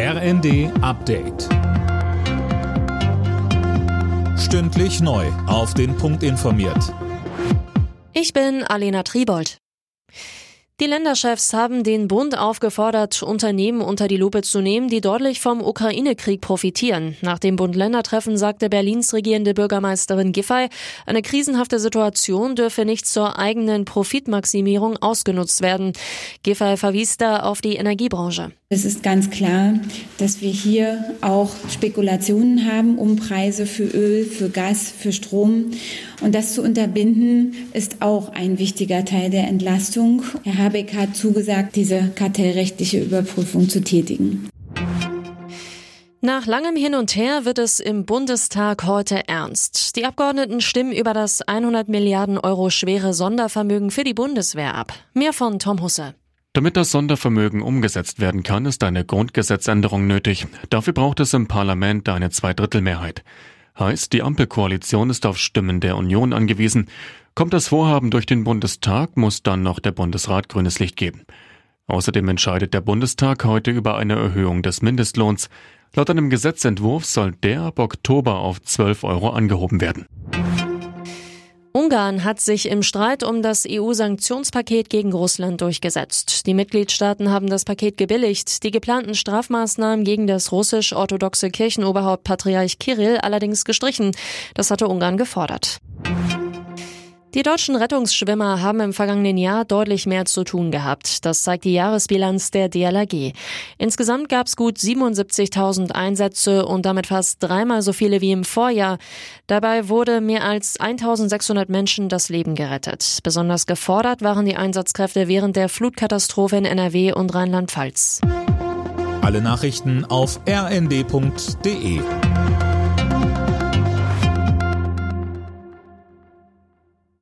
RND Update. Stündlich neu. Auf den Punkt informiert. Ich bin Alena Tribold. Die Länderchefs haben den Bund aufgefordert, Unternehmen unter die Lupe zu nehmen, die deutlich vom Ukraine-Krieg profitieren. Nach dem Bund-Länder-Treffen sagte Berlins regierende Bürgermeisterin Giffey, eine krisenhafte Situation dürfe nicht zur eigenen Profitmaximierung ausgenutzt werden. Giffey verwies da auf die Energiebranche. Es ist ganz klar, dass wir hier auch Spekulationen haben um Preise für Öl, für Gas, für Strom. Und das zu unterbinden, ist auch ein wichtiger Teil der Entlastung. Herr Habeck hat zugesagt, diese kartellrechtliche Überprüfung zu tätigen. Nach langem Hin und Her wird es im Bundestag heute ernst. Die Abgeordneten stimmen über das 100 Milliarden Euro schwere Sondervermögen für die Bundeswehr ab. Mehr von Tom Husse. Damit das Sondervermögen umgesetzt werden kann, ist eine Grundgesetzänderung nötig. Dafür braucht es im Parlament eine Zweidrittelmehrheit. Heißt, die Ampelkoalition ist auf Stimmen der Union angewiesen. Kommt das Vorhaben durch den Bundestag, muss dann noch der Bundesrat grünes Licht geben. Außerdem entscheidet der Bundestag heute über eine Erhöhung des Mindestlohns. Laut einem Gesetzentwurf soll der ab Oktober auf 12 Euro angehoben werden. Ungarn hat sich im Streit um das EU-Sanktionspaket gegen Russland durchgesetzt. Die Mitgliedstaaten haben das Paket gebilligt, die geplanten Strafmaßnahmen gegen das russisch-orthodoxe Kirchenoberhaupt Patriarch Kirill allerdings gestrichen. Das hatte Ungarn gefordert. Die deutschen Rettungsschwimmer haben im vergangenen Jahr deutlich mehr zu tun gehabt. Das zeigt die Jahresbilanz der DLRG. Insgesamt gab es gut 77.000 Einsätze und damit fast dreimal so viele wie im Vorjahr. Dabei wurde mehr als 1.600 Menschen das Leben gerettet. Besonders gefordert waren die Einsatzkräfte während der Flutkatastrophe in NRW und Rheinland-Pfalz. Alle Nachrichten auf rnd.de